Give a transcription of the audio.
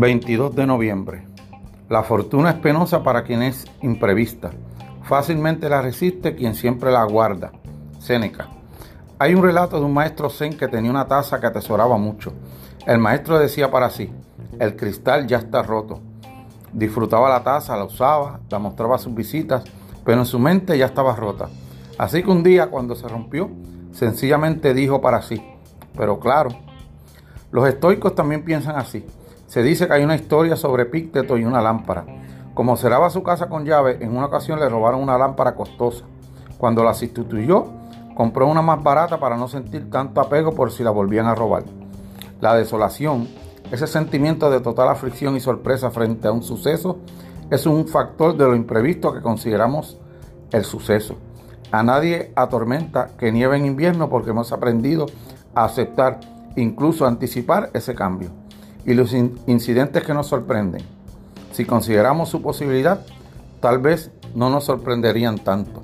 22 de noviembre. La fortuna es penosa para quien es imprevista. Fácilmente la resiste quien siempre la guarda. Séneca. Hay un relato de un maestro zen que tenía una taza que atesoraba mucho. El maestro decía para sí, el cristal ya está roto. Disfrutaba la taza, la usaba, la mostraba a sus visitas, pero en su mente ya estaba rota. Así que un día cuando se rompió, sencillamente dijo para sí, pero claro, los estoicos también piensan así. Se dice que hay una historia sobre Pícteto y una lámpara. Como cerraba su casa con llave, en una ocasión le robaron una lámpara costosa. Cuando la sustituyó, compró una más barata para no sentir tanto apego por si la volvían a robar. La desolación, ese sentimiento de total aflicción y sorpresa frente a un suceso, es un factor de lo imprevisto que consideramos el suceso. A nadie atormenta que nieve en invierno porque hemos aprendido aceptar, incluso anticipar ese cambio y los incidentes que nos sorprenden. Si consideramos su posibilidad, tal vez no nos sorprenderían tanto.